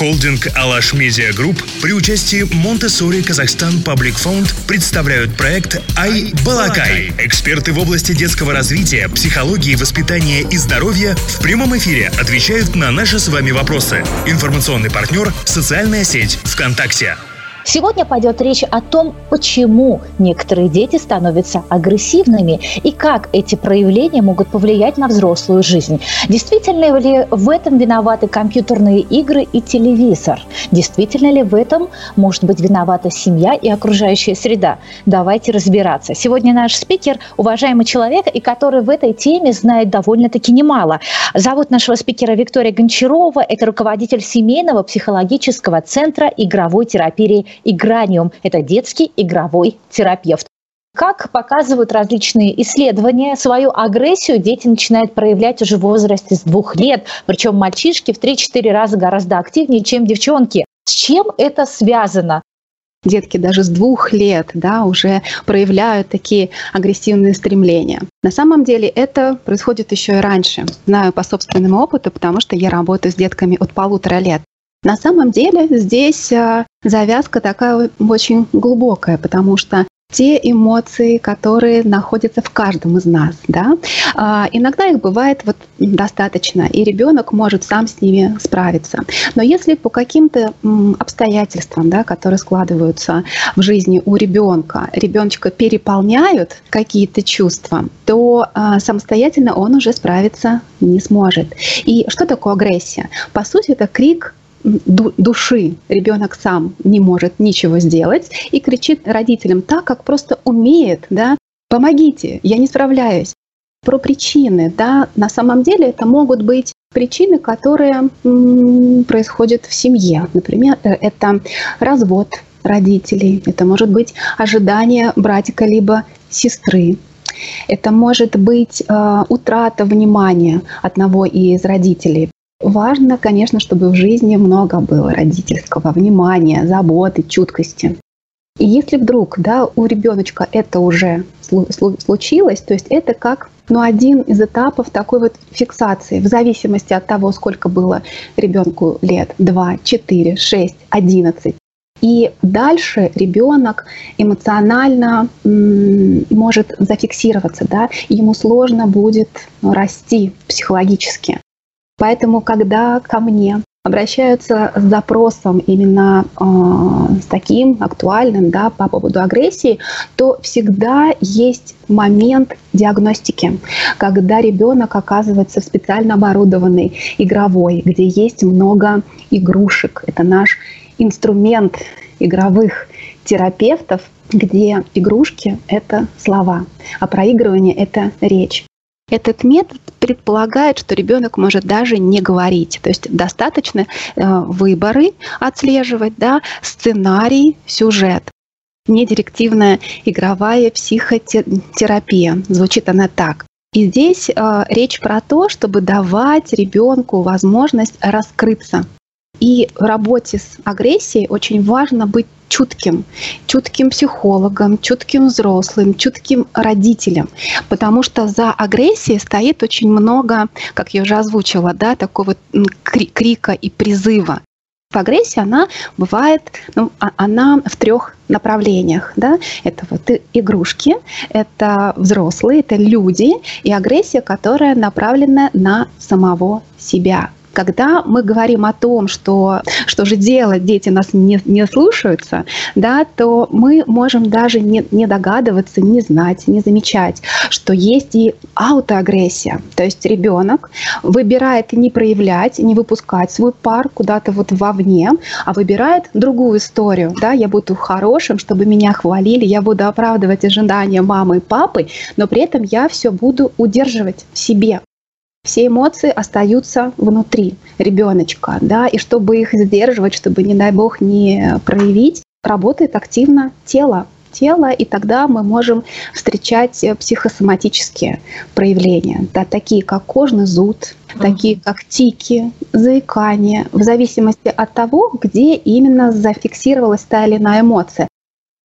Холдинг «Alash Media Group» при участии Montessori Kazakhstan Public Fund представляют проект «i-balaqai». Эксперты в области детского развития, психологии, воспитания и здоровья в прямом эфире отвечают на наши с вами вопросы. Информационный партнер – социальная сеть ВКонтакте. Сегодня пойдет речь о том, почему некоторые дети становятся агрессивными и как эти проявления могут повлиять на взрослую жизнь. Действительно ли в этом виноваты компьютерные игры и телевизор? Действительно ли в этом может быть виновата семья и окружающая среда? Давайте разбираться. Сегодня наш спикер – уважаемый человек, и который в этой теме знает довольно-таки немало. Зовут нашего спикера Виктория Гончарова. Это руководитель семейного психологического центра игровой терапии Играниум – это детский игровой терапевт. Как показывают различные исследования, свою агрессию дети начинают проявлять уже в возрасте с двух лет, причем мальчишки в 3-4 раза гораздо активнее, чем девчонки. С чем это связано? детки даже с двух лет да, уже проявляют такие агрессивные стремления. На самом деле это происходит еще и раньше. Знаю по собственному опыту, потому что я работаю с детками от полутора лет. На самом деле здесь а, завязка такая очень глубокая, потому что те эмоции, которые находятся в каждом из нас, да, а, иногда их бывает вот достаточно, и ребенок может сам с ними справиться. Но если по каким-то обстоятельствам, да, которые складываются в жизни у ребенка, ребеночка переполняют какие-то чувства, то а, самостоятельно он уже справиться не сможет. И что такое агрессия? По сути, это крик души ребенок сам не может ничего сделать и кричит родителям так, как просто умеет, да, помогите, я не справляюсь. Про причины, да, на самом деле это могут быть причины, которые происходят в семье. Например, э, это развод родителей, это может быть ожидание братика либо сестры, это может быть э, утрата внимания одного из родителей. Важно, конечно, чтобы в жизни много было родительского внимания, заботы, чуткости. И если вдруг да, у ребеночка это уже случилось, то есть это как ну, один из этапов такой вот фиксации, в зависимости от того, сколько было ребенку лет, 2, 4, 6, 11. И дальше ребенок эмоционально может зафиксироваться, да, ему сложно будет расти психологически. Поэтому, когда ко мне обращаются с запросом именно э, с таким актуальным да, по поводу агрессии, то всегда есть момент диагностики, когда ребенок оказывается в специально оборудованной игровой, где есть много игрушек. Это наш инструмент игровых терапевтов, где игрушки — это слова, а проигрывание — это речь. Этот метод предполагает, что ребенок может даже не говорить. То есть достаточно э, выборы отслеживать, да, сценарий, сюжет. Недирективная игровая психотерапия. Звучит она так. И здесь э, речь про то, чтобы давать ребенку возможность раскрыться. И в работе с агрессией очень важно быть чутким, чутким психологом, чутким взрослым, чутким родителем, потому что за агрессией стоит очень много, как я уже озвучила, да, такого крика и призыва. Агрессия, она бывает, ну, а, она в трех направлениях. Да? Это вот игрушки, это взрослые, это люди, и агрессия, которая направлена на самого себя. Когда мы говорим о том, что, что же делать, дети нас не, не слушаются, да, то мы можем даже не, не догадываться, не знать, не замечать, что есть и аутоагрессия. То есть ребенок выбирает не проявлять, не выпускать свой пар куда-то вот вовне, а выбирает другую историю. Да, я буду хорошим, чтобы меня хвалили, я буду оправдывать ожидания мамы и папы, но при этом я все буду удерживать в себе все эмоции остаются внутри ребеночка, да, и чтобы их сдерживать, чтобы, не дай бог, не проявить, работает активно тело, тело, и тогда мы можем встречать психосоматические проявления, да, такие как кожный зуд, mm-hmm. такие как тики, заикание, в зависимости от того, где именно зафиксировалась та или иная эмоция.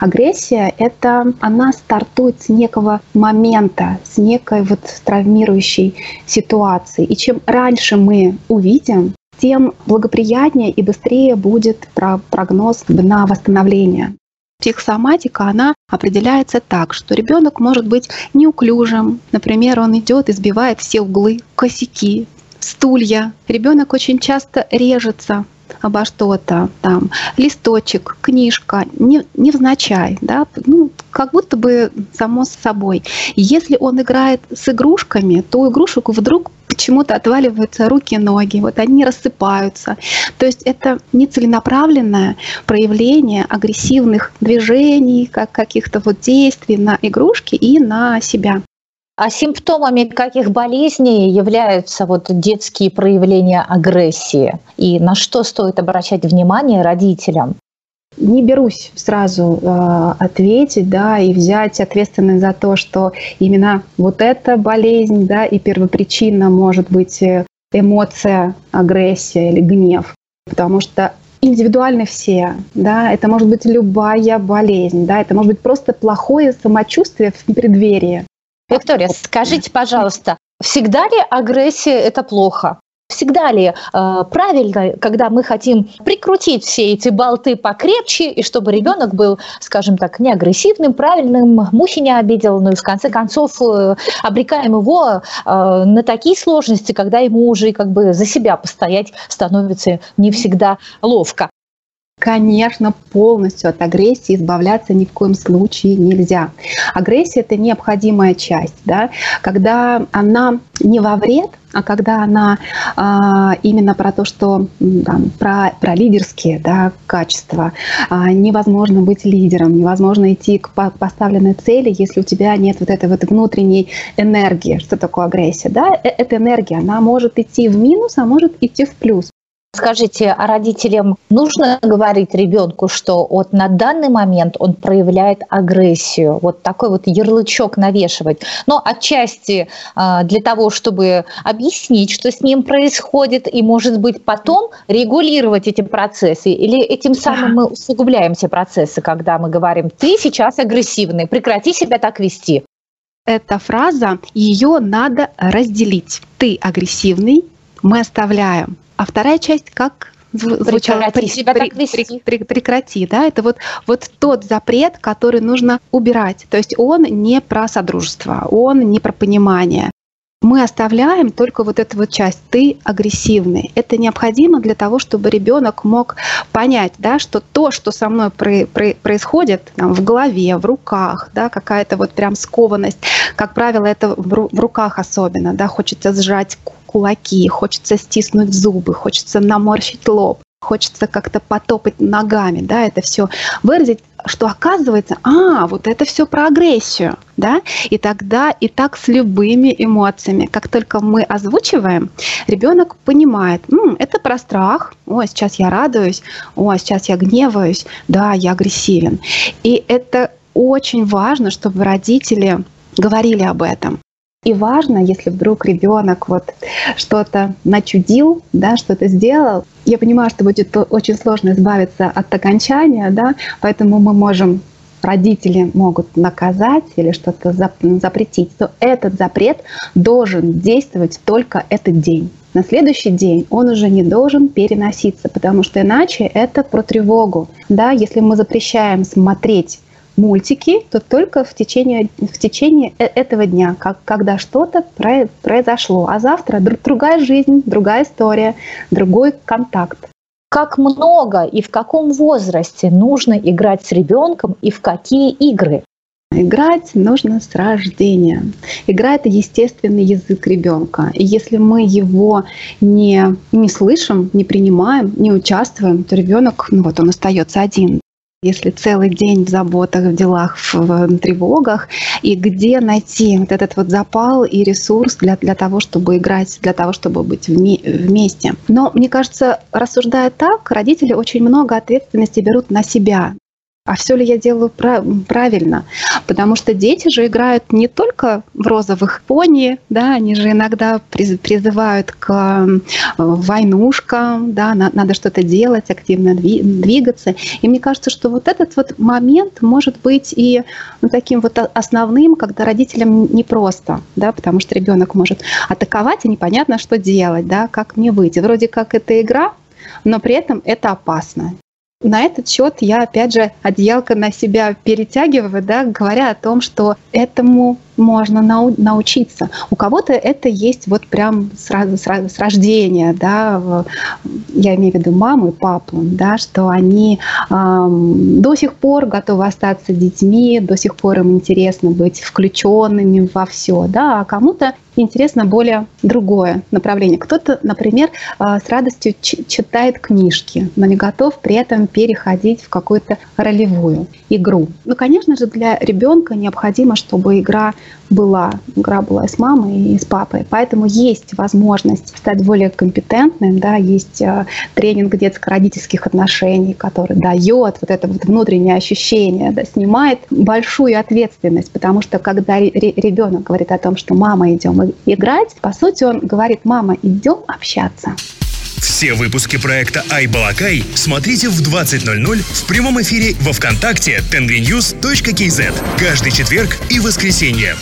Агрессия — это она стартует с некого момента, с некой вот травмирующей ситуации. И чем раньше мы увидим, тем благоприятнее и быстрее будет прогноз на восстановление. Психосоматика, она определяется так, что ребенок может быть неуклюжим. Например, он идет и сбивает все углы, косяки, стулья. Ребенок очень часто режется обо что-то, там, листочек, книжка, не, невзначай, да, ну, как будто бы само собой. Если он играет с игрушками, то игрушек вдруг почему-то отваливаются руки ноги, вот они рассыпаются. То есть это нецеленаправленное проявление агрессивных движений, как каких-то вот действий на игрушки и на себя. А симптомами каких болезней являются вот детские проявления агрессии? И на что стоит обращать внимание родителям? не берусь сразу э, ответить, да, и взять ответственность за то, что именно вот эта болезнь, да, и первопричина может быть э, эмоция, агрессия или гнев, потому что индивидуальны все, да, это может быть любая болезнь, да, это может быть просто плохое самочувствие в преддверии. Виктория, скажите, пожалуйста, всегда ли агрессия это плохо? Всегда ли э, правильно, когда мы хотим прикрутить все эти болты покрепче, и чтобы ребенок был, скажем так, не агрессивным, правильным, мухи не обидел, ну и в конце концов э, обрекаем его э, на такие сложности, когда ему уже как бы за себя постоять становится не всегда ловко. Конечно, полностью от агрессии избавляться ни в коем случае нельзя. Агрессия – это необходимая часть. Да? Когда она не во вред, а когда она а, именно про то, что там, про, про лидерские да, качества, а, невозможно быть лидером, невозможно идти к поставленной цели, если у тебя нет вот этой вот внутренней энергии. Что такое агрессия? Да? Э, эта энергия, она может идти в минус, а может идти в плюс. Скажите, а родителям нужно говорить ребенку, что вот на данный момент он проявляет агрессию, вот такой вот ярлычок навешивать, но отчасти а, для того, чтобы объяснить, что с ним происходит, и, может быть, потом регулировать эти процессы, или этим самым мы усугубляем все процессы, когда мы говорим, ты сейчас агрессивный, прекрати себя так вести. Эта фраза, ее надо разделить. Ты агрессивный, мы оставляем а вторая часть как звучало прекрати, себя так вести. прекрати, да, это вот, вот тот запрет, который нужно убирать. То есть он не про содружество, он не про понимание. Мы оставляем только вот эту вот часть «ты агрессивный». Это необходимо для того, чтобы ребенок мог понять, да, что то, что со мной про, про, происходит там, в голове, в руках, да, какая-то вот прям скованность, как правило, это в, в руках особенно, да, хочется сжать кулаки, хочется стиснуть зубы, хочется наморщить лоб, хочется как-то потопать ногами, да, это все выразить, что оказывается, а, вот это все про агрессию, да, и тогда и так с любыми эмоциями, как только мы озвучиваем, ребенок понимает, М, это про страх, о, сейчас я радуюсь, о, сейчас я гневаюсь, да, я агрессивен. И это очень важно, чтобы родители говорили об этом. И важно, если вдруг ребенок вот что-то начудил, да, что-то сделал, я понимаю, что будет очень сложно избавиться от окончания, да, поэтому мы можем родители могут наказать или что-то запретить, то этот запрет должен действовать только этот день. На следующий день он уже не должен переноситься, потому что иначе это про тревогу. Да, если мы запрещаем смотреть мультики, то только в течение, в течение э, этого дня, как, когда что-то произошло. А завтра другая жизнь, другая история, другой контакт. Как много и в каком возрасте нужно играть с ребенком и в какие игры? Играть нужно с рождения. Игра – это естественный язык ребенка. И если мы его не, не слышим, не принимаем, не участвуем, то ребенок, ну вот он остается один. Если целый день в заботах, в делах, в, в тревогах, и где найти вот этот вот запал и ресурс для, для того, чтобы играть, для того, чтобы быть вме, вместе. Но мне кажется, рассуждая так, родители очень много ответственности берут на себя. А все ли я делаю правильно? Потому что дети же играют не только в розовых пони, да, они же иногда призывают к войнушкам, да, надо что-то делать, активно двигаться. И мне кажется, что вот этот вот момент может быть и ну, таким вот основным, когда родителям непросто, да, потому что ребенок может атаковать, и непонятно, что делать, да, как мне выйти. Вроде как это игра, но при этом это опасно. На этот счет я, опять же, одеялко на себя перетягиваю, да, говоря о том, что этому можно нау- научиться. У кого-то это есть вот прям сразу, сразу с рождения, да, я имею в виду маму и папу, да, что они эм, до сих пор готовы остаться детьми, до сих пор им интересно быть включенными во все, да, а кому-то интересно более другое направление. Кто-то, например, а, с радостью читает книжки, но не готов при этом переходить в какую-то ролевую игру. Ну, конечно же, для ребенка необходимо, чтобы игра была. Игра была и с мамой, и с папой. Поэтому есть возможность стать более компетентным, да, есть э, тренинг детско-родительских отношений, который дает вот это вот внутреннее ощущение, да, снимает большую ответственность, потому что когда ребенок говорит о том, что мама, идем играть, по сути он говорит, мама, идем общаться. Все выпуски проекта «Айбалакай» смотрите в 20.00 в прямом эфире во Вконтакте tenvinnews.kz каждый четверг и воскресенье.